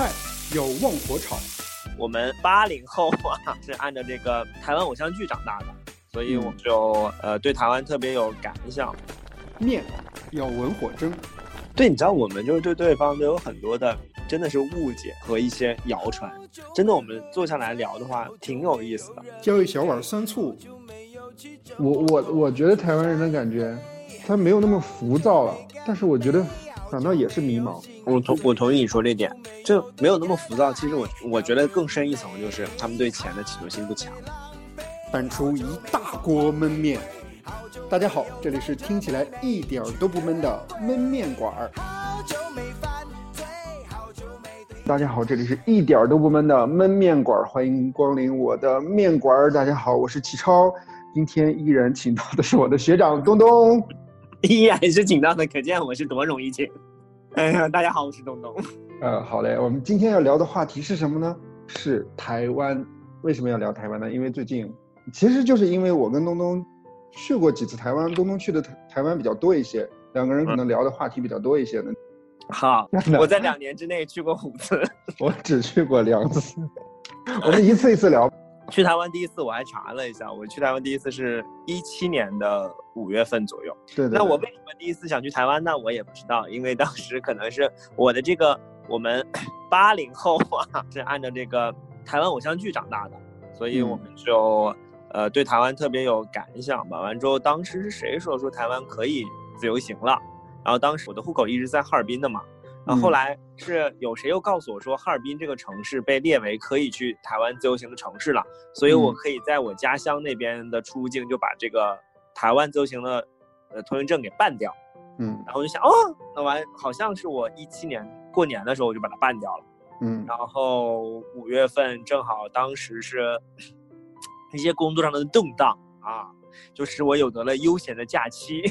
菜有旺火炒，我们八零后啊是按照这个台湾偶像剧长大的，所以我们就呃对台湾特别有感想。面要文火蒸，对，你知道我们就是对对方都有很多的真的是误解和一些谣传，真的我们坐下来聊的话挺有意思的。浇一小碗酸醋，我我我觉得台湾人的感觉，他没有那么浮躁了，但是我觉得反倒也是迷茫。我同我同意你说这点，这没有那么浮躁。其实我我觉得更深一层就是他们对钱的企图心不强。翻出一大锅焖面。大家好，这里是听起来一点儿都不闷的焖面馆儿。大家好，这里是一点儿都不闷的焖面馆儿，欢迎光临我的面馆儿。大家好，我是启超，今天依然请到的是我的学长东东，依然是紧张的，可见我是多容易请。哎呀，大家好，我是东东。呃，好嘞，我们今天要聊的话题是什么呢？是台湾。为什么要聊台湾呢？因为最近，其实就是因为我跟东东去过几次台湾，东东去的台台湾比较多一些，两个人可能聊的话题比较多一些呢。好，我在两年之内去过五次，我只去过两次。我们一次一次聊。去台湾第一次我还查了一下，我去台湾第一次是一七年的五月份左右。对。那我为什么第一次想去台湾呢？我也不知道，因为当时可能是我的这个我们 八零后啊，是按照这个台湾偶像剧长大的，所以我们就呃对台湾特别有感想吧。完之后，当时是谁说说台湾可以自由行了？然后当时我的户口一直在哈尔滨的嘛。然后后来是有谁又告诉我说，哈尔滨这个城市被列为可以去台湾自由行的城市了，所以我可以在我家乡那边的出入境就把这个台湾自由行的呃通行证给办掉。嗯，然后我就想，哦，那完好像是我一七年过年的时候我就把它办掉了。嗯，然后五月份正好当时是一些工作上的动荡啊，就使我有得了悠闲的假期，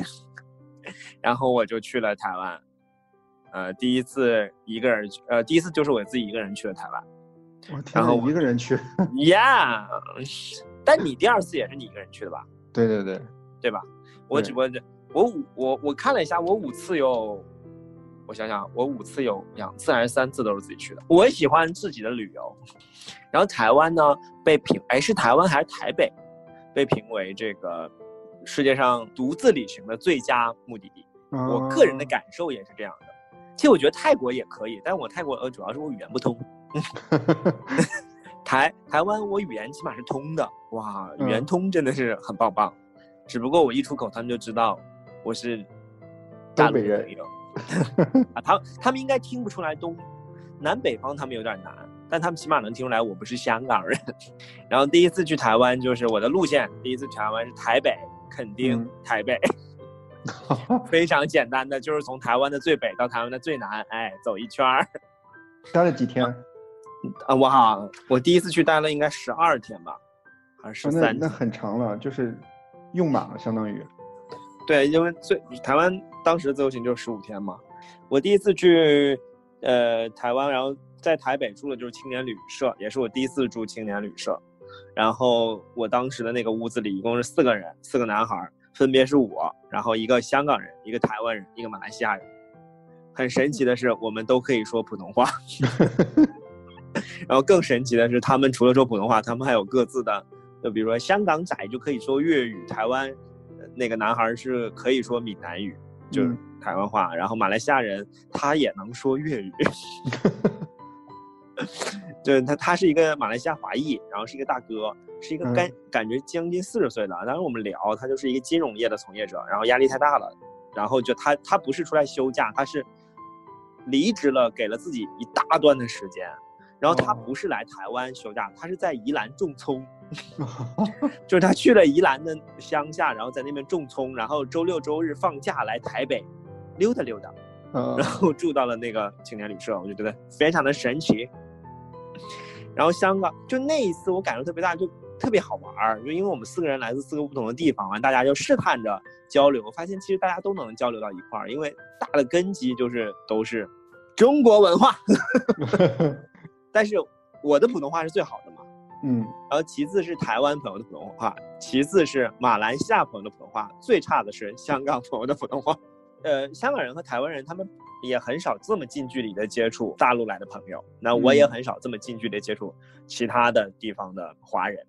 然后我就去了台湾。呃，第一次一个人去，呃，第一次就是我自己一个人去了台湾，我然后一个人去，Yeah，但你第二次也是你一个人去的吧？对对对，对吧？我只不过我五我我看了一下，我五次有，我想想，我五次有两次还是三次都是自己去的。我喜欢自己的旅游，然后台湾呢被评，哎，是台湾还是台北被评为这个世界上独自旅行的最佳目的地？我个人的感受也是这样的。其实我觉得泰国也可以，但我泰国呃主要是我语言不通。台台湾我语言起码是通的，哇，语言通真的是很棒棒。只不过我一出口，他们就知道我是大陆人。啊，他他们应该听不出来东南北方，他们有点难，但他们起码能听出来我不是香港人。然后第一次去台湾就是我的路线，第一次去台湾是台北，垦丁，台北。非常简单的，就是从台湾的最北到台湾的最南，哎，走一圈儿。待了几天？啊，我好，我第一次去待了应该十二天吧，还是十三？那很长了，就是用满了，相当于。对，因为最台湾当时自由行就十五天嘛。我第一次去呃台湾，然后在台北住的就是青年旅社，也是我第一次住青年旅社。然后我当时的那个屋子里一共是四个人，四个男孩。分别是我，然后一个香港人，一个台湾人，一个马来西亚人。很神奇的是，我们都可以说普通话。然后更神奇的是，他们除了说普通话，他们还有各自的，就比如说香港仔就可以说粤语，台湾那个男孩是可以说闽南语，就是台湾话。然后马来西亚人他也能说粤语。就是他，他是一个马来西亚华裔，然后是一个大哥。是一个感感觉将近四十岁的，当时我们聊，他就是一个金融业的从业者，然后压力太大了，然后就他他不是出来休假，他是离职了，给了自己一大段的时间，然后他不是来台湾休假，他是在宜兰种葱，就是他去了宜兰的乡下，然后在那边种葱，然后周六周日放假来台北溜达溜达，然后住到了那个青年旅社，我就觉得非常的神奇。然后香港就那一次我感受特别大，就。特别好玩儿，就因为我们四个人来自四个不同的地方，完大家就试探着交流，发现其实大家都能交流到一块儿，因为大的根基就是都是中国文化。但是我的普通话是最好的嘛，嗯，然后其次是台湾朋友的普通话，其次是马来西亚朋友的普通话，最差的是香港朋友的普通话。呃，香港人和台湾人他们也很少这么近距离的接触大陆来的朋友，那我也嗯。很少这么近距离接触其他的地方的华人，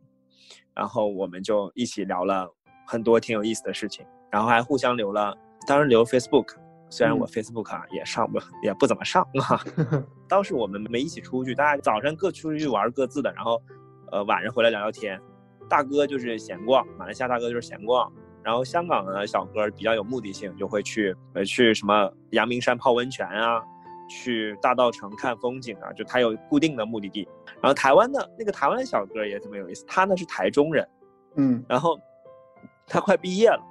然后我们就一起聊了很多挺有意思的事情，然后还互相留了，当时留 Facebook，虽然我嗯。Facebook 啊也上不也不怎么上啊，当时我们没一起出去，大家早上各出去玩各自的，然后呃晚上回来聊聊天。大哥就是闲逛，马来西亚大哥就是闲逛，然后香港的小哥比较有目的性，就会去呃去什么阳明山泡温泉啊，去大道城看风景啊，就他有固定的目的地。然后台湾的那个台湾小哥也特别有意思，他呢是台中人，嗯然后他快毕业了，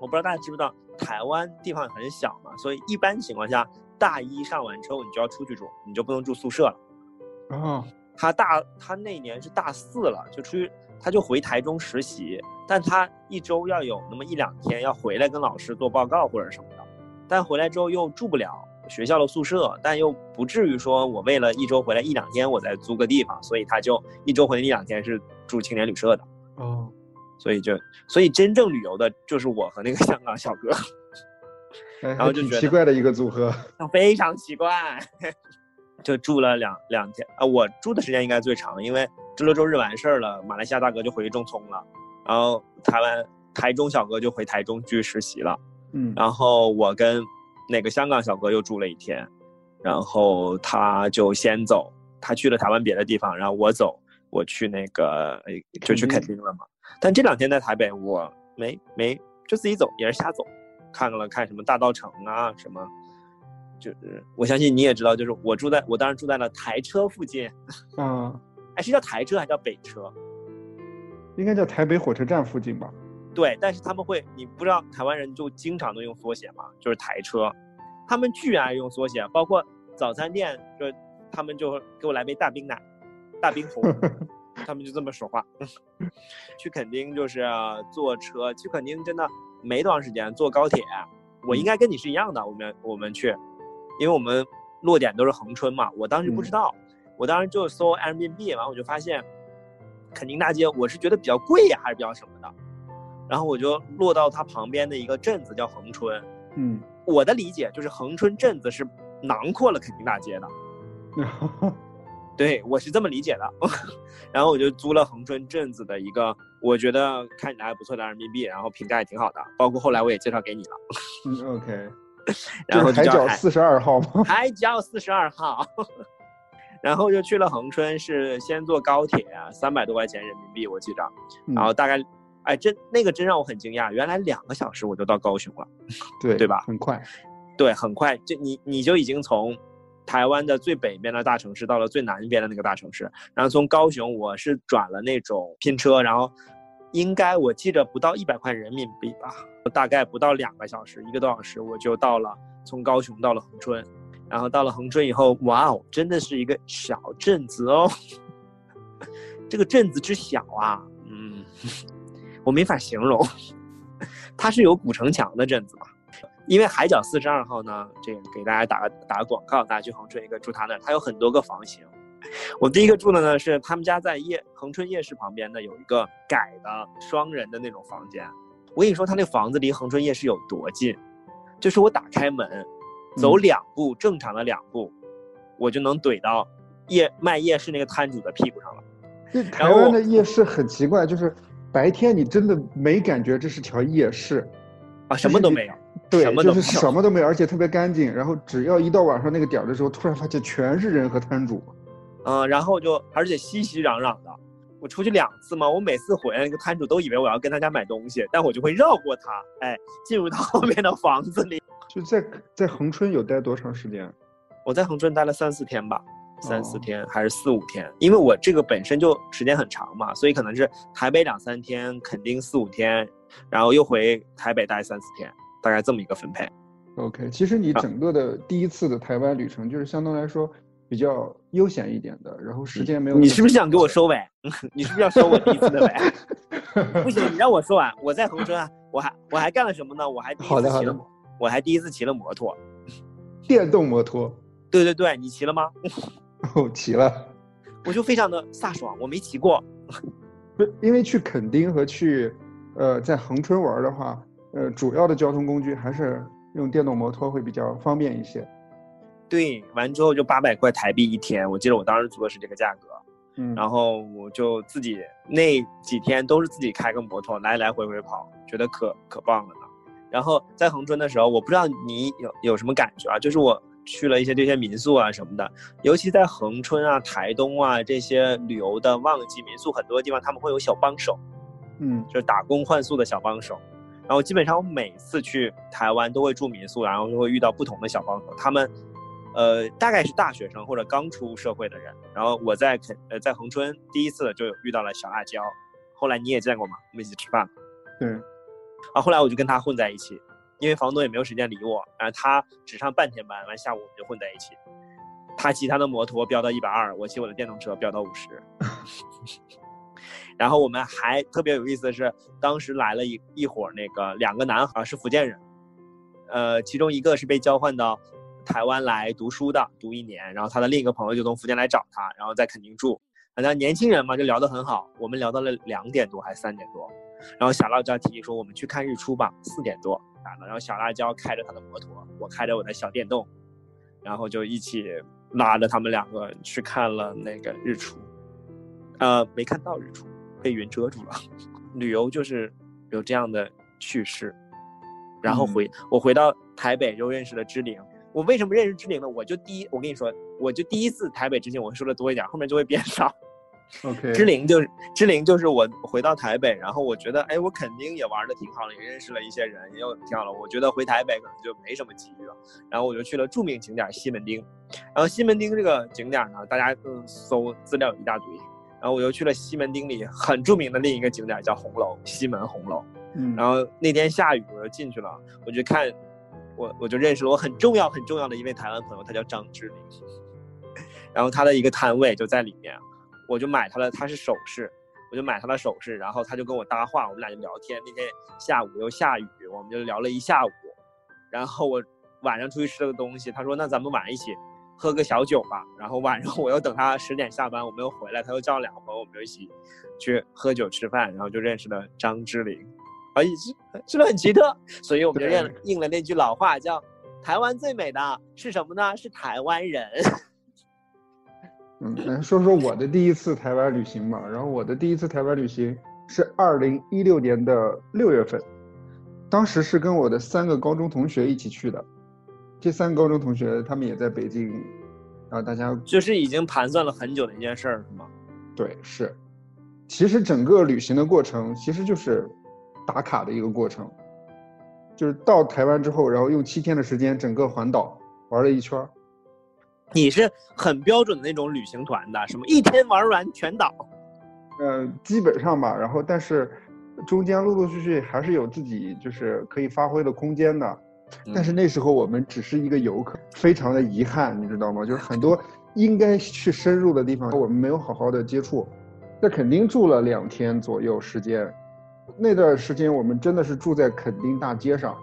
我不知道大家知不知道，台湾地方很小嘛，所以一般情况下大一上完之后你就要出去住，你就不能住宿舍了。哦他大他那年是大四了，就出去，他就回台中实习，但他一周要有那么一两天要回来跟老师做报告或者什么的，但回来之后又住不了学校的宿舍，但又不至于说我为了一周回来一两天我再租个地方，所以他就一周回来一两天是住青年旅社的，哦，所以就所以真正旅游的就是我和那个 香港小哥，然后就觉得奇怪的一个组合。非常奇怪，就住了两两天啊、我住的时间应该最长，因为周六周日完事儿了，马来西亚大哥就回去种葱了，然后台湾台中小哥就回台中去实习了，嗯然后我跟那个香港小哥又住了一天，然后他就先走，他去了台湾别的地方，然后我走，我去那个哎就去垦丁了嘛。但这两天在台北，我没没就自己走，也是瞎走，看了看什么大道城啊什么。就是我相信你也知道，就是我住在我当时住在了台车附近，啊，哎是叫台车还是叫北车？应该叫台北火车站附近吧？对，但是他们会，你不知道台湾人就经常都用缩写嘛，就是台车，他们巨爱用缩写，包括早餐店，就他们就给我来杯大冰奶，大冰红，他们就这么说话。去垦丁就是坐车，去垦丁真的没多长时间，坐高铁，我应该跟你是一样的，我们我们去，因为我们落点都是恒春嘛，我当时不知嗯道，我当时就搜 Airbnb，完我就发现肯丁大街，我是觉得比较贵呀，还是比较什么的。然后我就落到它旁边的一个镇子叫恒春。嗯，我的理解就是恒春镇子是囊括了肯丁大街的，对我是这么理解的。然后我就租了恒春镇子的一个，我觉得看起来还不错的人民币，然后评价也挺好的，包括后来我也介绍给你了。嗯，OK，然后海角四十二号吗？海角四十二号，然后就去了恒春，是先坐高铁，三百多块钱人民币我记着，嗯然后大概，哎，真那个真让我很惊讶，原来两个小时我就到高雄了。对对吧很快。对，很快，就你你就已经从台湾的最北边的大城市到了最南边的那个大城市，然后从高雄我是转了那种拼车，然后应该我记着不到一百块人民币吧，大概不到两个小时，一个多小时我就到了，从高雄到了恒春，然后到了恒春以后，哇哦，真的是一个小镇子哦，这个镇子之小啊，嗯，我没法形容，它是有古城墙的镇子嘛。因为海角四十二号呢，这个给大家打个打个广告，大家去恒春一个住他那儿，他有很多个房型。我第一个住的呢是他们家在夜恒春夜市旁边呢有一个改的双人的那种房间。我跟你说，他那房子离恒春夜市有多近，就是我打开门，走嗯两步，正常的两步，我就能怼到夜卖夜市那个摊主的屁股上了。这台湾的夜市很奇怪，就是白天你真的没感觉这是条夜市，啊，什么都没有。对，就什么都没有是什么都没有，而且特别干净。然后只要一到晚上那个点儿的时候，突然发现全是人和摊主。嗯，然后就而且熙熙攘攘的。我出去两次嘛，我每次回来，那个摊主都以为我要跟他家买东西，但我就会绕过他，哎，进入到后面的房子里。就在在恒春有待多长时间？我在恒春待了三四天吧，三四哦天还是四五天，因为我这个本身就时间很长嘛，所以可能是台北两三天，垦丁四五天，然后又回台北待三四天，大概这么一个分配。OK，其实你啊整个的第一次的台湾旅程，就是相对来说比较悠闲一点的，然后时间没有。你是不是想给我收尾？你是不是要收我第一次的尾？不行，你让我说完。我在恒春啊，我还我还干了什么呢？我还第一好的好的次骑了摩，我还第一次骑了摩托。电动摩托？对对对，你骑了吗？哦，骑了。我就非常的飒爽，我没骑过。不，因为去垦丁和去呃在恒春玩的话，呃，主要的交通工具还是用电动摩托会比较方便一些。对，完之后就八百块台币一天，我记得我当时租的是这个价格。嗯，然后我就自己那几天都是自己开个摩托来来回回跑，觉得可可棒了呢。然后在恒春的时候，我不知道你有有什么感觉啊？就是我去了一些这些民宿啊什么的，尤其在恒春啊、台东啊这些旅游的旺季，民宿很多地方他们会有小帮手，嗯，就是打工换宿的小帮手。然后基本上我每次去台湾都会住民宿，然后就会遇到不同的小帮手，他们。呃，大概是大学生或者刚出社会的人。然后我在肯呃在恒春第一次就有遇到了小辣椒，后来你也见过嘛？我们一起吃饭。对。啊，后来我就跟他混在一起，因为房东也没有时间理我，然后他只上半天班，完下午我们就混在一起。他骑他的摩托飙到一百二，我骑我的电动车飙到五十。然后我们还特别有意思的是，当时来了一一伙那个两个男孩是福建人，呃，其中一个是被交换到。台湾来读书的，读一年，然后他的另一个朋友就从福建来找他，然后在垦丁住。反正年轻人嘛，就聊得很好。我们聊到了两点多还是三点多，然后小辣椒提议说我们去看日出吧，四点多来了。然后小辣椒开着他的摩托，我开着我的小电动，然后就一起拉着他们两个去看了那个日出。呃，没看到日出，被云遮住了。旅游就是有这样的趣事。然后回我回到台北就认识了志玲。我为什么认识志玲呢？我就第一，我跟你说，我就第一次台北之前我说的多一点，后面就会变少。OK，志玲就是志玲，就是我回到台北，然后我觉得，哎，我肯定也玩的挺好的，也认识了一些人，也有挺好的。我觉得回台北可能就没什么机遇了，然后我就去了著名景点西门町。然后西门町这个景点呢，大家嗯搜资料一大堆，然后我又去了西门町里很著名的另一个景点叫红楼，西门红楼。嗯，然后那天下雨，我就进去了，我就看。我我就认识了我很重要很重要的一位台湾朋友，他叫张志玲，然后他的一个摊位就在里面，我就买他的，他是首饰，我就买他的首饰，然后他就跟我搭话，我们俩就聊天。那天下午又下雨，我们就聊了一下午，然后我晚上出去吃了个东西，他说那咱们晚上一起喝个小酒吧，然后晚上 我又等他十点下班，我们又回来，他又叫了两个朋友，我们就一起去喝酒吃饭，然后就认识了张志玲。而且是是不是很奇特？所以我们就应应了那句老话，叫“台湾最美的是什么呢？是台湾人。”嗯，来说说我的第一次台湾旅行吧。然后我的第一次台湾旅行是二零一六年的六月份，当时是跟我的三个高中同学一起去的。这三个高中同学他们也在北京，然后大家就是已经盘算了很久的一件事儿，是吗？对，是。其实整个旅行的过程其实就是。打卡的一个过程，就是到台湾之后，然后用七天的时间整个环岛玩了一圈。你是很标准的那种旅行团的，什么一天玩完全岛？嗯，基本上吧。然后，但是中间陆陆续续还是有自己就是可以发挥的空间的。但是那时候我们只是一个游客，非常的遗憾，你知道吗？就是很 多应该去深入的地方，我们没有好好的接触。那肯定住了两天左右时间。那段时间我们真的是住在垦丁大街上，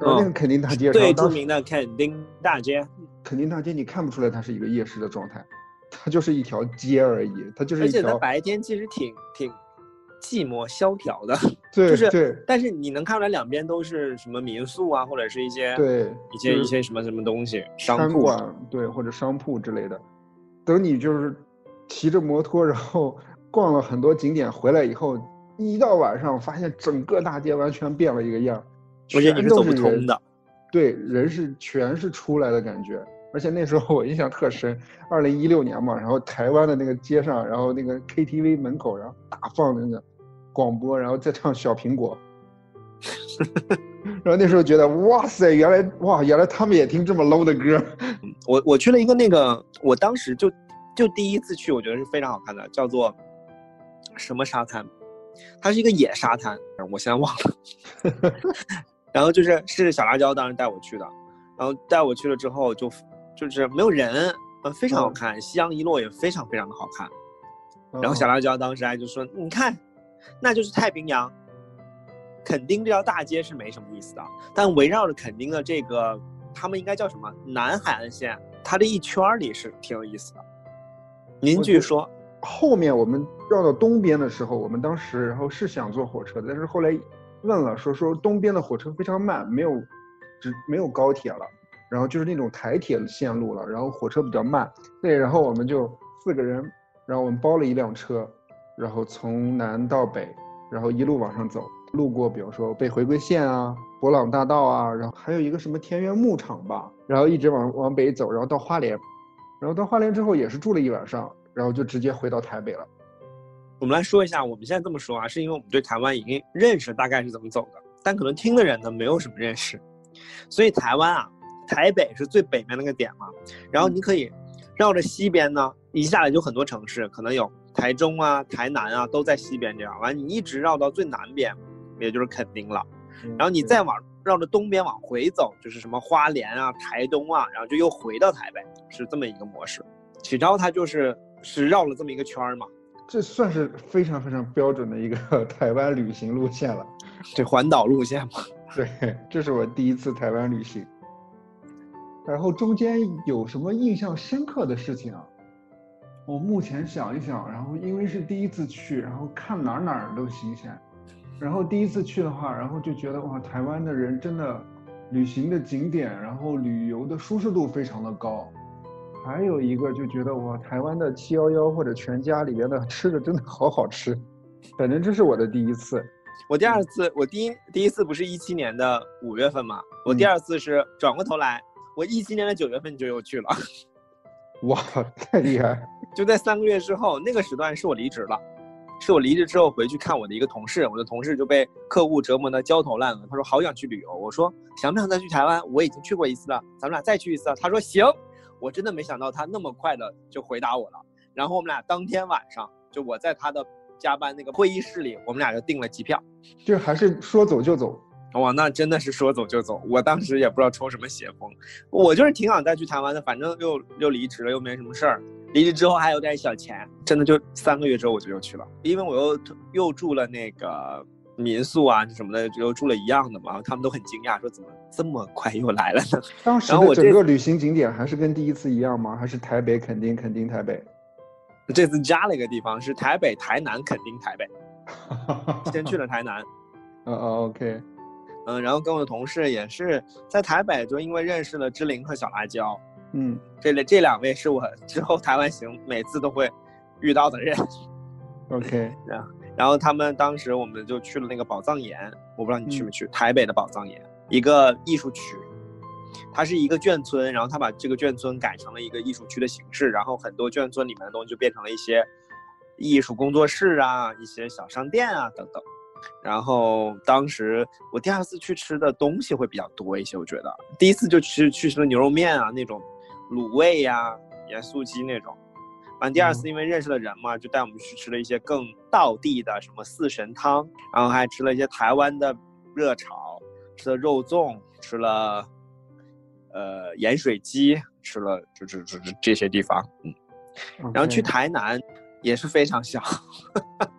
那个垦丁大街上最著名的垦丁大街。垦丁大街你看不出来它是一个夜市的状态，它就是一条街而已，它就是一条。而且它白天其实挺挺寂寞萧条的，对，就是对。但是你能看出来两边都是什么民宿啊，或者是一些对一些一些什么什么东西商铺，对，或者商铺之类的。等你就是骑着摩托，然后逛了很多景点回来以后。一到晚上，发现整个大街完全变了一个样，全都是走不通的。对，人是全是出来的感觉。而且那时候我印象特深，二零一六年嘛，然后台湾的那个街上，然后那个 KTV 门口，然后大放那个广播，然后再唱《小苹果》。然后那时候觉得，哇塞，原来哇，原来他们也听这么 low 的歌。我我去了一个那个，我当时就就第一次去，我觉得是非常好看的，叫做什么沙滩。它是一个野沙滩，我现在忘了。然后就是是小辣椒当时带我去的，然后带我去了之后就就是没有人，呃，非常好看，夕阳一落也非常非常的好看。然后小辣椒当时还就说：“你看，那就是太平洋，垦丁这条大街是没什么意思的，但围绕着垦丁的这个，他们应该叫什么南海岸线，它这一圈里是挺有意思的。”您继续说。后面我们绕到东边的时候，我们当时然后是想坐火车的，但是后来问了，说说东边的火车非常慢，没有只没有高铁了，然后就是那种台铁线路了，然后火车比较慢。对，然后我们就四个人，然后我们包了一辆车，然后从南到北，然后一路往上走，路过比如说北回归线啊、博朗大道啊，然后还有一个什么田园牧场吧，然后一直往往北走，然后到花莲，然后到花莲之后也是住了一晚上，然后就直接回到台北了。我们来说一下，我们现在这么说啊，是因为我们对台湾已经认识大概是怎么走的，但可能听的人呢没有什么认识，所以台湾啊，台北是最北面那个点嘛，然后你可以绕着西边呢，一下来就很多城市，可能有台中啊、台南啊都在西边这样，完你一直绕到最南边，也就是垦丁了，然后你再往绕着东边往回走，就是什么花莲啊、台东啊，然后就又回到台北，是这么一个模式。启超他就是是绕了这么一个圈儿嘛。这算是非常非常标准的一个 台湾旅行路线了，这环岛路线嘛。对，这是我第一次台湾旅行。然后中间有什么印象深刻的事情啊？我目前想一想，然后因为是第一次去，然后看哪哪儿都新鲜。然后第一次去的话，然后就觉得哇，台湾的人真的旅行的景点，然后旅游的舒适度非常的高。还有一个就觉得哇，台湾的七幺幺或者全家里边的吃的真的好好吃，反正这是我的第一次。我第二次，我第一第一次不是一七年的五月份嘛，我第二次是转过头来，我一七年的九月份就又去了。哇，太厉害！就在三个月之后，那个时段是我离职了，是我离职之后回去看我的一个同事，我的同事就被客户折磨的焦头烂额，他说好想去旅游，我说想不想再去台湾？我已经去过一次了，咱们俩再去一次。他说行。我真的没想到他那么快的就回答我了，然后我们俩当天晚上就我在他的加班那个会议室里，我们俩就订了机票，就还是说走就走，哇，那真的是说走就走。我当时也不知道抽什么邪风，我就是挺想再去台湾的，反正又又离职了，又没什么事儿，离职之后还有点小钱，真的就三个月之后我就又去了，因为我又又住了那个。民宿啊什么的，就住了一样的嘛，他们都很惊讶，说怎么这么快又来了呢？当时我整个旅行景点还是跟第一次一样吗？还是台北、垦丁、垦丁、台北？这次加了一个地方，是台北、台南、垦丁、台北。先去了台南。嗯嗯，OK。嗯，然后跟我的同事也是在台北，就因为认识了芝玲和小辣椒。嗯，这这两位是我 之后台湾行每次都会遇到的人。OK。然后他们当时我们就去了那个宝藏岩，我不知道你去没去台北的宝藏岩，一个艺术区，它是一个眷村，然后他把这个眷村改成了一个艺术区的形式，然后很多眷村里面的东西就变成了一些艺术工作室啊，一些小商店啊等等。然后当时我第二次去吃的东西会比较多一些，我觉得第一次就吃去吃了牛肉面啊那种卤味呀、盐酥鸡那种。完第二次，因为认识了人嘛，就带我们去吃了一些更道地的，什么四神汤，然后还吃了一些台湾的热炒，吃了肉粽，吃了呃盐水鸡，吃了就是就是这些地方，嗯，然后去台南也是非常小，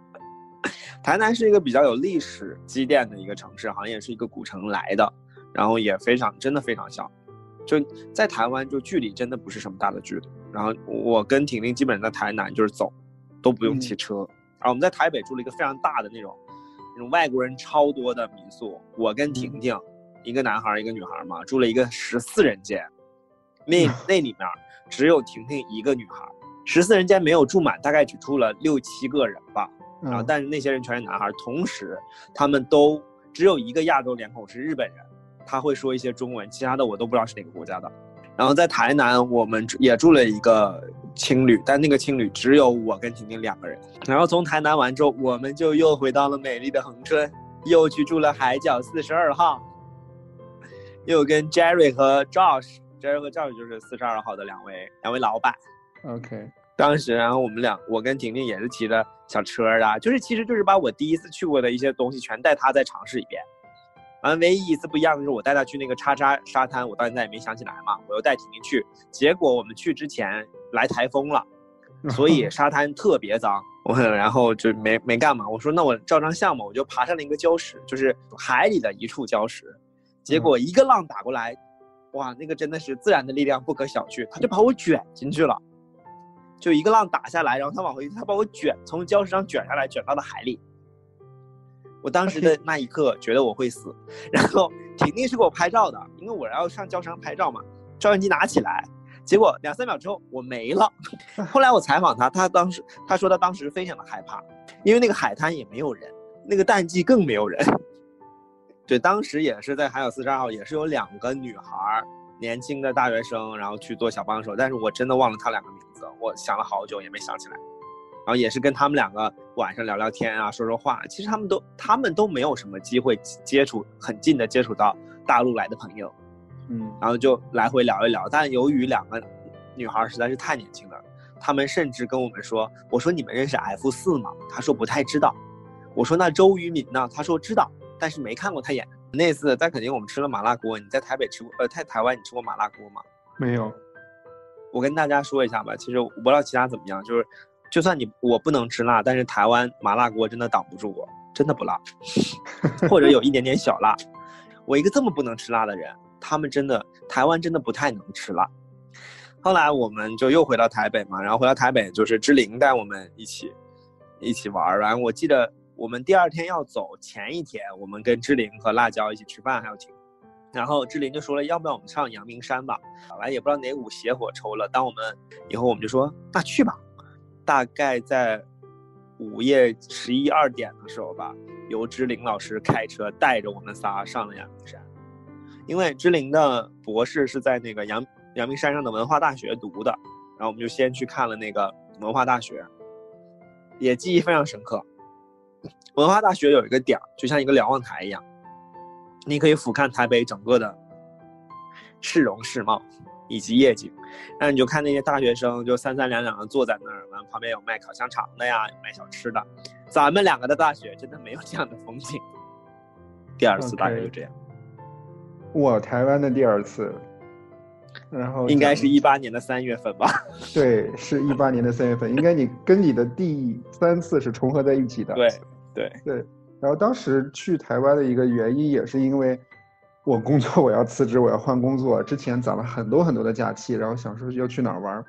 台南是一个比较有历史积淀的一个城市，好像也是一个古城来的，然后也非常真的非常小。就在台湾，就距离真的不是什么大的距离。然后我跟婷婷基本上在台南就是走，都不用骑车。然后我们在台北住了一个非常大的那种，那种外国人超多的民宿。我跟婷婷，一个男孩一个女孩嘛，住了一个十四人间。那那里面只有婷婷一个女孩，十四人间没有住满，大概只住了六七个人吧。然后但是那些人全是男孩，同时他们都只有一个亚洲脸孔是日本人。他会说一些中文，其他的我都不知道是哪个国家的。然后在台南，我们也住了一个青旅，但那个青旅只有我跟婷婷两个人。然后从台南完之后，我们就又回到了美丽的恒春，又去住了海角四十二号，又跟 Jerry 和 Josh，Jerry 和 Josh 就是四十二号的两位两位老板。OK，当时然后我们俩，我跟婷婷也是骑着小车啊，就是其实就是把我第一次去过的一些东西全带他再尝试一遍。完，唯一一次不一样的是，我带他去那个叉叉沙滩，我到现在也没想起来嘛。我又带婷婷去，结果我们去之前来台风了，所以沙滩特别脏。我然后就没没干嘛。我说那我照张相嘛，我就爬上了一个礁石，就是海里的一处礁石。结果一个浪打过来，哇，那个真的是自然的力量不可小觑，他就把我卷进去了。就一个浪打下来，然后他往回，他把我卷从礁石上卷下来，卷到了海里。我当时的那一刻觉得我会死，然后婷婷是给我拍照的，因为我要上教程拍照嘛，照相机拿起来，结果两三秒之后我没了。后来我采访他，他当时他说他当时非常的害怕，因为那个海滩也没有人，那个淡季更没有人。对，当时也是在海角四十二号，也是有两个女孩，年轻的大学生，然后去做小帮手，但是我真的忘了她两个名字，我想了好久也没想起来。然后也是跟他们两个晚上聊聊天啊，说说话。其实他们都他们都没有什么机会接触很近的接触到大陆来的朋友，嗯，然后就来回聊一聊。但由于两个女孩实在是太年轻了，他们甚至跟我们说：“我说你们认识 F 四吗？”他说不太知道。我说那周渝民呢？他说知道，但是没看过他演。那次在肯定我们吃了麻辣锅。你在台北吃过？呃，在台湾你吃过麻辣锅吗？没有。我跟大家说一下吧。其实我不知道其他怎么样，就是。就算你我不能吃辣，但是台湾麻辣锅真的挡不住我，真的不辣，或者有一点点小辣。我一个这么不能吃辣的人，他们真的台湾真的不太能吃辣。后来我们就又回到台北嘛，然后回到台北就是志玲带我们一起一起玩。然后我记得我们第二天要走前一天，我们跟志玲和辣椒一起吃饭，还有婷。然后志玲就说了，要不要我们上阳明山吧？后来也不知道哪股邪火抽了，当我们以后我们就说那去吧。大概在午夜十一二点的时候吧，由志玲老师开车带着我们仨上了阳明山。因为志玲的博士是在那个阳阳明山上的文化大学读的，然后我们就先去看了那个文化大学，也记忆非常深刻。文化大学有一个点儿，就像一个瞭望台一样，你可以俯瞰台北整个的市容市貌。以及夜景，那你就看那些大学生就三三两两的坐在那儿，完旁边有卖烤香肠的呀，有卖小吃的。咱们两个的大学真的没有这样的风景。第二次大概就这样。我台湾的第二次，然后应该是一八年的三月份吧？对，是一八年的三月份，应该你跟你的第三次是重合在一起的。对对对，然后当时去台湾的一个原因也是因为。我工作，我要辞职，我要换工作。之前攒了很多很多的假期，然后想说要去哪儿玩儿，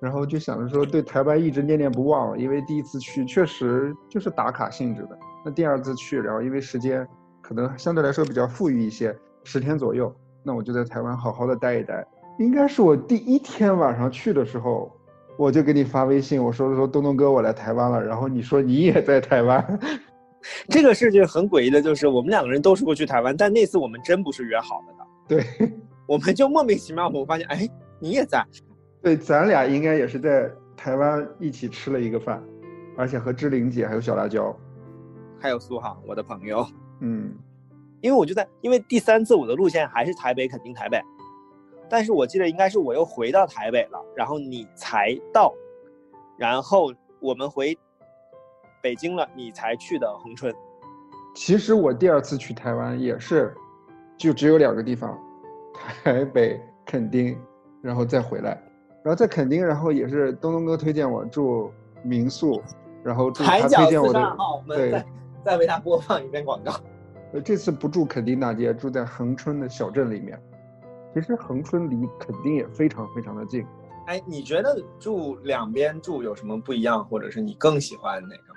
然后就想着说对台湾一直念念不忘。因为第一次去确实就是打卡性质的，那第二次去，然后因为时间可能相对来说比较富裕一些，十天左右，那我就在台湾好好的待一待。应该是我第一天晚上去的时候，我就给你发微信，我说说东东哥我来台湾了，然后你说你也在台湾。这个事情很诡异的，就是我们两个人都是过去台湾，但那次我们真不是约好了的。对，我们就莫名其妙，我们发现，哎，你也在。对，咱俩应该也是在台湾一起吃了一个饭，而且和志玲姐还有小辣椒，还有苏杭，我的朋友。嗯，因为我就在，因为第三次我的路线还是台北，肯定台北，但是我记得应该是我又回到台北了，然后你才到，然后我们回。北京了，你才去的恒春。其实我第二次去台湾也是，就只有两个地方，台北、垦丁，然后再回来。然后在垦丁，然后也是东东哥推荐我住民宿，然后住他推荐我的。对，再再为他播放一遍广告。呃，这次不住垦丁大街，住在恒春的小镇里面。其实恒春离垦丁也非常非常的近。哎，你觉得住两边住有什么不一样，或者是你更喜欢哪个？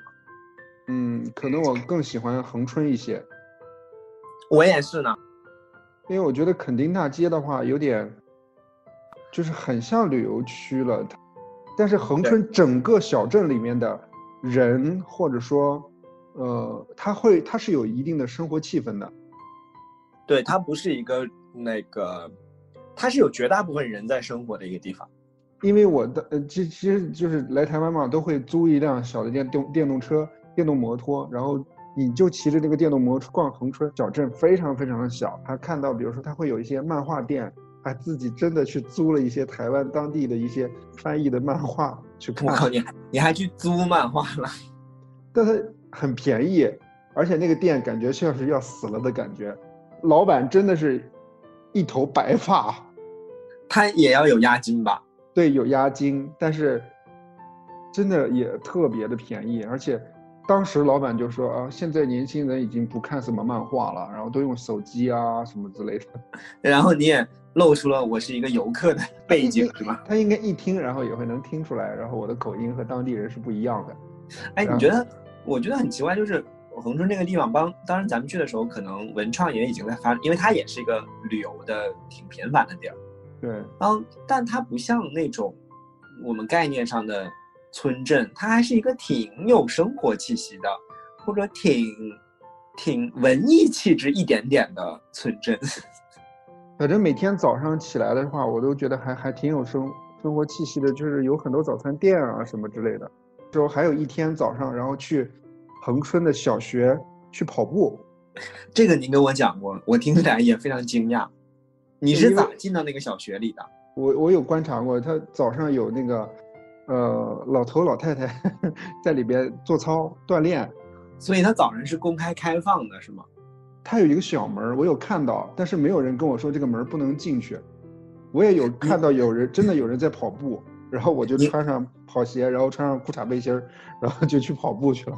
嗯，可能我更喜欢恒春一些。我也是呢，因为我觉得垦丁大街的话有点，就是很像旅游区了。但是恒春整个小镇里面的人，或者说，呃，他会他是有一定的生活气氛的。对，它不是一个那个，它是有绝大部分人在生活的一个地方。因为我的呃，其其实就是来台湾嘛，都会租一辆小的电动电动车。电动摩托，然后你就骑着这个电动摩托逛恒春小镇，非常非常的小。还看到，比如说他会有一些漫画店，还自己真的去租了一些台湾当地的一些翻译的漫画去看。我靠，你你还去租漫画了？但是很便宜，而且那个店感觉像是要死了的感觉。老板真的是一头白发，他也要有押金吧？对，有押金，但是真的也特别的便宜，而且。当时老板就说啊，现在年轻人已经不看什么漫画了，然后都用手机啊什么之类的。然后你也露出了我是一个游客的背景，是吧？他应该一听，然后也会能听出来，然后我的口音和当地人是不一样的。哎，你觉得？我觉得很奇怪，就是恒春这个地方，帮当然咱们去的时候，可能文创也已经在发，因为它也是一个旅游的挺频繁的地儿。对，嗯，但它不像那种我们概念上的村镇，它还是一个挺有生活气息的，或者挺挺文艺气质一点点的村镇。反正每天早上起来的话，我都觉得还还挺有生生活气息的，就是有很多早餐店啊什么之类的。之后还有一天早上，然后去恒春的小学去跑步。这个您跟我讲过，我听起来也非常惊讶。你是咋进到那个小学里的？我我有观察过，他早上有那个，呃，老头老太太在里边做操锻炼，所以他早晨是公开开放的，是吗？他有一个小门，我有看到，但是没有人跟我说这个门不能进去。我也有看到有人真的有人在跑步，然后我就穿上跑鞋，然后穿上裤衩背心儿，然后就去跑步去了。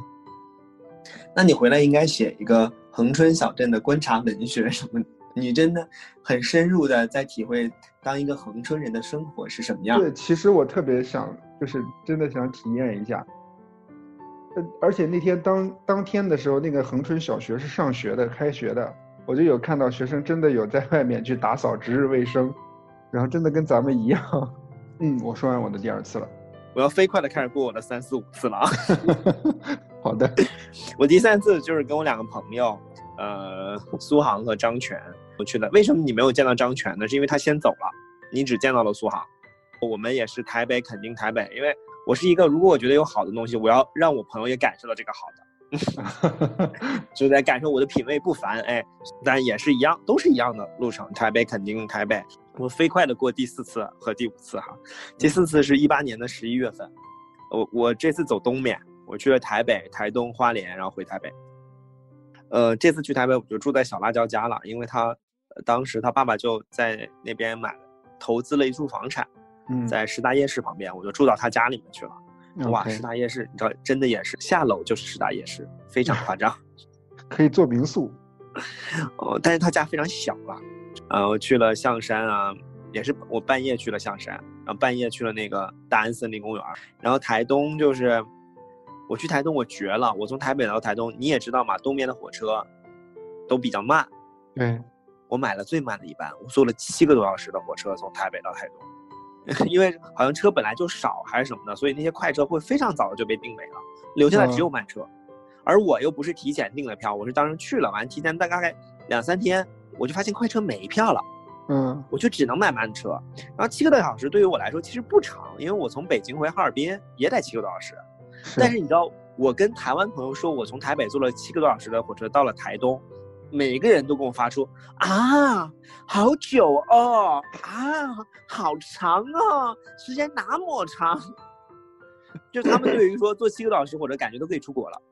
那你回来应该写一个恒春小镇的观察文学什么？你真的很深入的在体会当一个恒春人的生活是什么样。对，其实我特别想，就是真的想体验一下。而且那天当当天的时候，那个恒春小学是上学的，开学的，我就有看到学生真的有在外面去打扫值日卫生，然后真的跟咱们一样。嗯，我说完我的第二次了，我要飞快的开始过我的三四五次了啊。好的，我第三次就是跟我两个朋友，呃，苏杭和张全我去的。为什么你没有见到张全呢？是因为他先走了，你只见到了苏杭。我们也是台北，肯定台北，因为。我是一个，如果我觉得有好的东西，我要让我朋友也感受到这个好的，就在感受我的品味不凡。哎，但也是一样，都是一样的路程。台北肯定台北，我飞快的过第四次和第五次哈。第四次是一八年的十一月份，我我这次走东面，我去了台北、台东、花莲，然后回台北。呃，这次去台北我就住在小辣椒家了，因为他当时他爸爸就在那边买投资了一处房产。在师大夜市旁边，我就住到他家里面去了。哇，师大夜市，你知道，真的也是下楼就是师大夜市，非常夸张，可以做民宿。哦，但是他家非常小了。呃，我去了象山啊，也是我半夜去了象山，然后半夜去了那个大安森林公园。然后台东就是，我去台东我绝了，我从台北到台东，你也知道嘛，东边的火车都比较慢。对，我买了最慢的一班，我坐了七个多小时的火车从台北到台东。因为好像车本来就少还是什么的，所以那些快车会非常早就被订没了，留下的只有慢车。而我又不是提前订的票，我是当时去了，完提前大概两三天，我就发现快车没票了，嗯，我就只能买慢车。然后七个多小时对于我来说其实不长，因为我从北京回哈尔滨也得七个多小时。但是你知道，我跟台湾朋友说我从台北坐了七个多小时的火车到了台东。每个人都跟我发出啊，好久哦，啊，好长哦，时间那么长，就他们对于说做七个多小时或者感觉都可以出国了。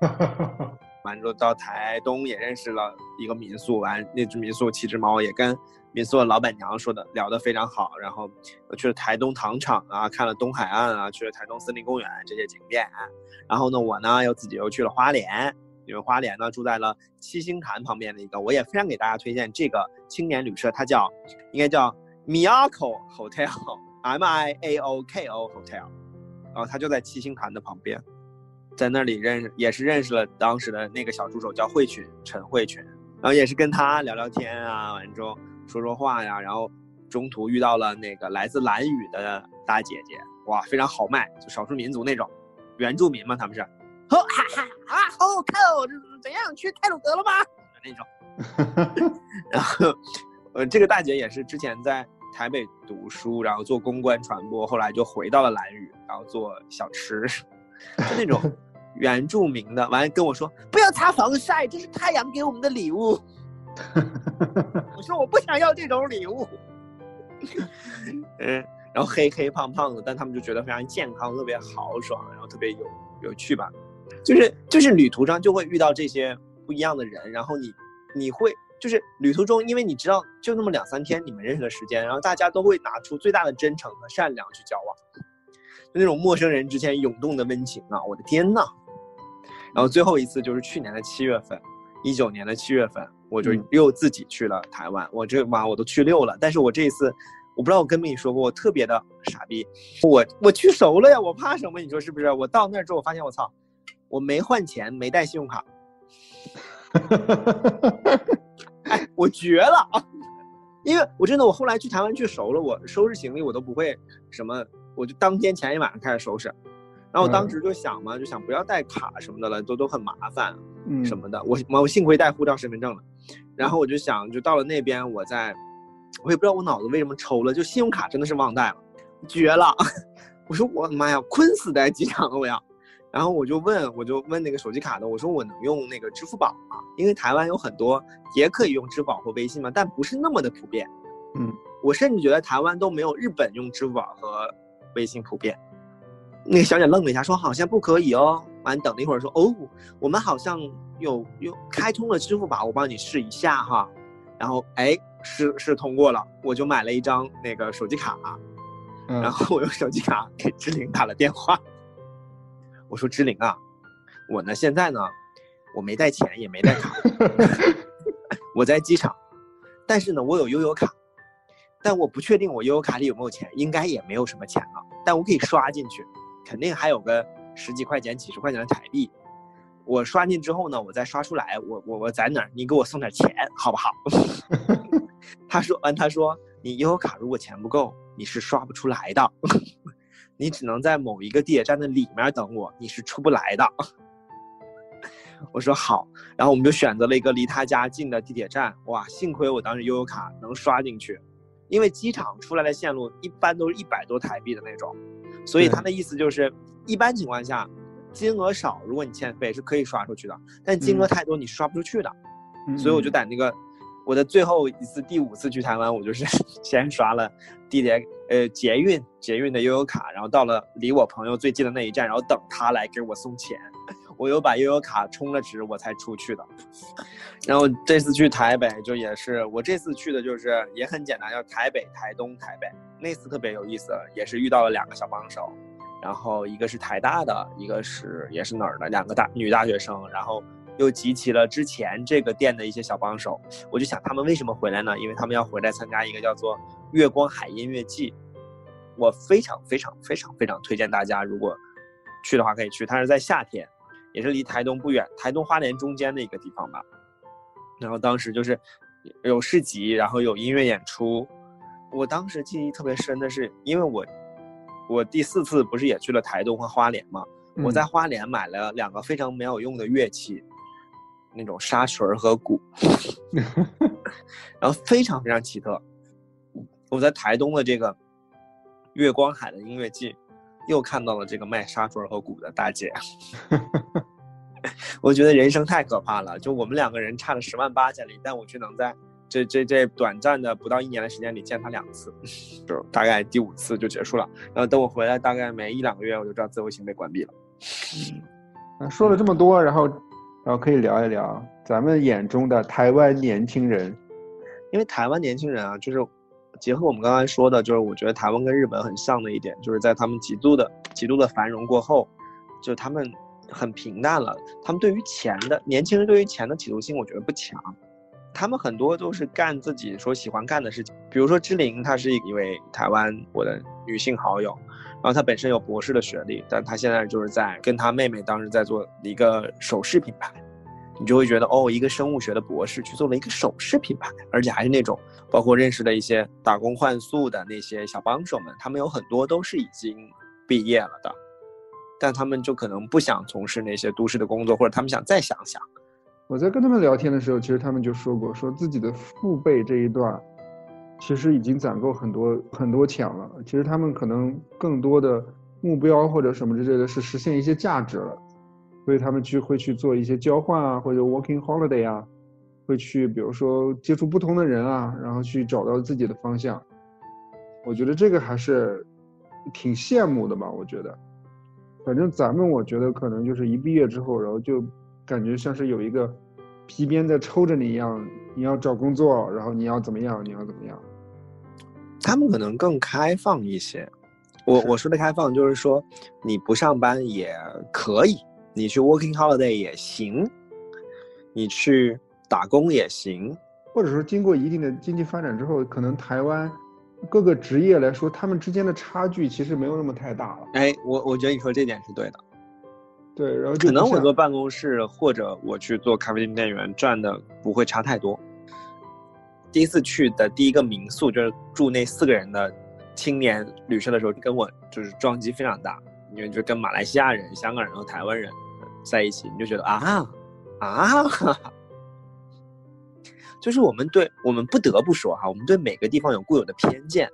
完之后到台东也认识了一个民宿，完那只民宿七只猫也跟民宿的老板娘说的聊得非常好，然后去了台东糖厂啊，看了东海岸啊，去了台东森林公园这些景点，然后呢我呢又自己又去了花莲。因为花莲呢住在了七星潭旁边的一个，我也非常给大家推荐这个青年旅社，它叫应该叫 Miyako Hotel，M I A O K O Hotel，然后它就在七星潭的旁边，在那里认识也是认识了当时的那个小助手叫慧群陈慧群，然后也是跟他聊聊天啊，完之后说说话呀，然后中途遇到了那个来自蓝屿的大姐姐，哇，非常豪迈，就少数民族那种原住民嘛，他们是。好哈哈啊，好好看哦！这怎样去泰鲁德了吗？那种。然后，呃，这个大姐也是之前在台北读书，然后做公关传播，后来就回到了蓝屿，然后做小吃，就那种 原住民的。完了跟我说不要擦防晒，这是太阳给我们的礼物。我说我不想要这种礼物。嗯，然后黑黑胖胖的，但他们就觉得非常健康，特别豪爽，然后特别有有趣吧。就是就是旅途上就会遇到这些不一样的人，然后你你会就是旅途中，因为你知道就那么两三天你们认识的时间，然后大家都会拿出最大的真诚和善良去交往，就那种陌生人之间涌动的温情啊！我的天呐！然后最后一次就是去年的七月份，一九年的七月份，我就又自己去了台湾。我这妈我都去六了，但是我这一次我不知道我跟没跟你说过，我特别的傻逼，我我去熟了呀，我怕什么？你说是不是？我到那儿之后，我发现我操。我没换钱，没带信用卡，哎，我绝了啊！因为我真的，我后来去台湾去熟了，我收拾行李我都不会什么，我就当天前一晚上开始收拾。然后我当时就想嘛，就想不要带卡什么的了，都都很麻烦，什么的。我我幸亏带护照、身份证了。然后我就想，就到了那边，我在，我也不知道我脑子为什么抽了，就信用卡真的是忘带了，绝了！我说我的妈呀，困死在机场了，我要。然后我就问，我就问那个手机卡的，我说我能用那个支付宝吗？因为台湾有很多也可以用支付宝或微信嘛，但不是那么的普遍。嗯，我甚至觉得台湾都没有日本用支付宝和微信普遍。那个小姐愣了一下，说好像不可以哦。完等了一会儿说哦，我们好像有有开通了支付宝，我帮你试一下哈。然后哎，试是通过了，我就买了一张那个手机卡，然后我用手机卡给志玲打了电话。我说志玲啊，我呢现在呢，我没带钱也没带卡，我在机场，但是呢我有悠游卡，但我不确定我悠游卡里有没有钱，应该也没有什么钱了，但我可以刷进去，肯定还有个十几块钱、几十块钱的台币。我刷进之后呢，我再刷出来，我我我在哪儿？你给我送点钱好不好？他说完，他说你悠游卡如果钱不够，你是刷不出来的。你只能在某一个地铁站的里面等我，你是出不来的。我说好，然后我们就选择了一个离他家近的地铁站。哇，幸亏我当时悠游卡能刷进去，因为机场出来的线路一般都是一百多台币的那种，所以他的意思就是，一般情况下，金额少，如果你欠费是可以刷出去的，但金额太多你刷不出去的。所以我就在那个。我的最后一次，第五次去台湾，我就是 先刷了地铁，呃，捷运，捷运的悠游卡，然后到了离我朋友最近的那一站，然后等他来给我送钱，我又把悠游卡充了值，我才出去的。然后这次去台北，就也是我这次去的，就是也很简单，叫台北、台东、台北。那次特别有意思，也是遇到了两个小帮手，然后一个是台大的，一个是也是哪儿的，两个大女大学生，然后。又集齐了之前这个店的一些小帮手，我就想他们为什么回来呢？因为他们要回来参加一个叫做月光海音乐季，我非常非常非常非常推荐大家，如果去的话可以去。它是在夏天，也是离台东不远，台东花莲中间的一个地方吧。然后当时就是有市集，然后有音乐演出。我当时记忆特别深的是，因为我我第四次不是也去了台东和花莲嘛，我在花莲买了两个非常没有用的乐器。那种沙锤和鼓，然后非常非常奇特。我在台东的这个月光海的音乐季，又看到了这个卖沙锤和鼓的大姐。我觉得人生太可怕了，就我们两个人差了十万八千里，但我却能在这这这短暂的不到一年的时间里见他两次，就大概第五次就结束了。然后等我回来，大概没一两个月，我就知道自由行被关闭了。嗯，说了这么多，然后。然后可以聊一聊咱们眼中的台湾年轻人，因为台湾年轻人啊，就是结合我们刚才说的，就是我觉得台湾跟日本很像的一点，就是在他们极度的极度的繁荣过后，就他们很平淡了。他们对于钱的年轻人对于钱的企图心，我觉得不强。他们很多都是干自己说喜欢干的事情，比如说志玲，她是一位台湾我的女性好友。然后他本身有博士的学历，但他现在就是在跟他妹妹当时在做一个首饰品牌，你就会觉得哦，一个生物学的博士去做了一个首饰品牌，而且还是那种包括认识的一些打工换宿的那些小帮手们，他们有很多都是已经毕业了的，但他们就可能不想从事那些都市的工作，或者他们想再想想。我在跟他们聊天的时候，其实他们就说过，说自己的父辈这一段。其实已经攒够很多很多钱了。其实他们可能更多的目标或者什么之类的是实现一些价值了，所以他们去会去做一些交换啊，或者 working holiday 啊，会去比如说接触不同的人啊，然后去找到自己的方向。我觉得这个还是挺羡慕的吧。我觉得，反正咱们我觉得可能就是一毕业之后，然后就感觉像是有一个皮鞭在抽着你一样。你要找工作，然后你要怎么样？你要怎么样？他们可能更开放一些。我我说的开放，就是说你不上班也可以，你去 working holiday 也行，你去打工也行，或者说经过一定的经济发展之后，可能台湾各个职业来说，他们之间的差距其实没有那么太大了。哎，我我觉得你说这点是对的。对，然后就可能我坐办公室或者我去做咖啡店店员赚的不会差太多。第一次去的第一个民宿就是住那四个人的青年旅社的时候，跟我就是撞击非常大，因为就跟马来西亚人、香港人和台湾人在一起，你就觉得啊啊，就是我们对我们不得不说哈，我们对每个地方有固有的偏见，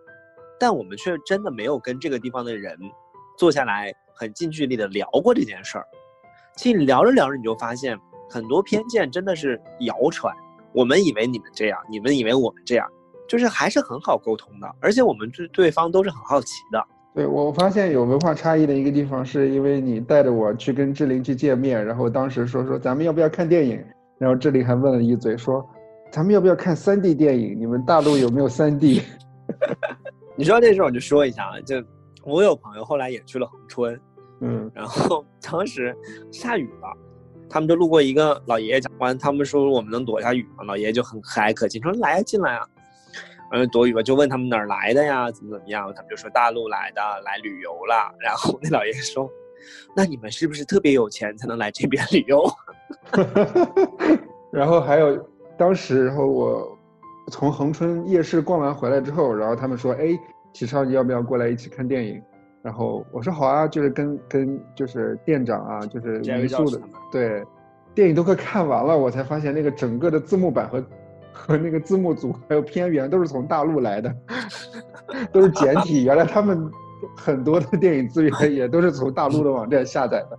但我们却真的没有跟这个地方的人坐下来很近距离的聊过这件事儿。其实你聊着聊着，你就发现很多偏见真的是谣传。我们以为你们这样，你们以为我们这样，就是还是很好沟通的，而且我们对对方都是很好奇的。对我发现有文化差异的一个地方，是因为你带着我去跟志玲去见面，然后当时说说咱们要不要看电影，然后志玲还问了一嘴说，咱们要不要看三 D 电影？你们大陆有没有三 D？你知道这事儿，我就说一下啊，就我有朋友后来也去了恒春，嗯然后当时下雨了，他们就路过一个老爷爷家完，他们说我们能躲一下雨吗？老爷爷就很和蔼可亲，说来啊，进来啊。然后躲雨吧，就问他们哪儿来的呀，怎么怎么样，他们就说大陆来的，来旅游了。然后那老爷爷说，那你们是不是特别有钱才能来这边旅游？然后还有当时，然后我从恒春夜市逛完回来之后，然后他们说，哎，启超你要不要过来一起看电影？然后我说好啊，就是跟跟就是店长啊，就是民宿的，对，电影都快看完了，我才发现那个整个的字幕版和 和那个字幕组还有片源都是从大陆来的，都是简体。原来他们很多的电影资源也都是从大陆的网站下载的。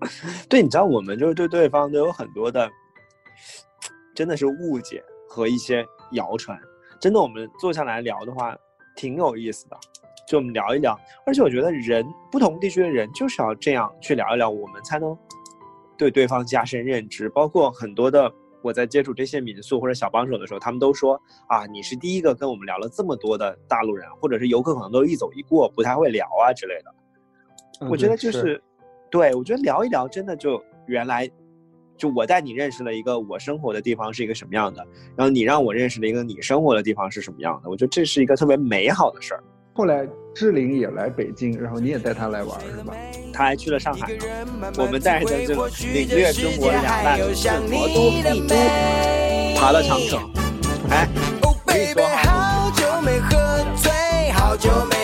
对，你知道我们就是对对方都有很多的，真的是误解和一些谣传。真的，我们坐下来聊的话，挺有意思的。就我们聊一聊，而且我觉得人不同地区的人就是要这样去聊一聊，我们才能对对方加深认知。包括很多的我在接触这些民宿或者小帮手的时候，他们都说啊，你是第一个跟我们聊了这么多的大陆人，或者是游客可能都一走一过，不太会聊啊之类的。嗯我觉得对就是，对我觉得聊一聊，真的就原来，就我带你认识了一个我生活的地方是一个什么样的，然后你让我认识了一个你生活的地方是什么样的，我觉得这是一个特别美好的事儿。后来志玲也来北京，然后你也带她来玩是吧？她还去了上海，我们带着这个领略中国两大城市魔都帝都，爬了长城。哎，Oh 我跟你说，好久没喝醉，好久没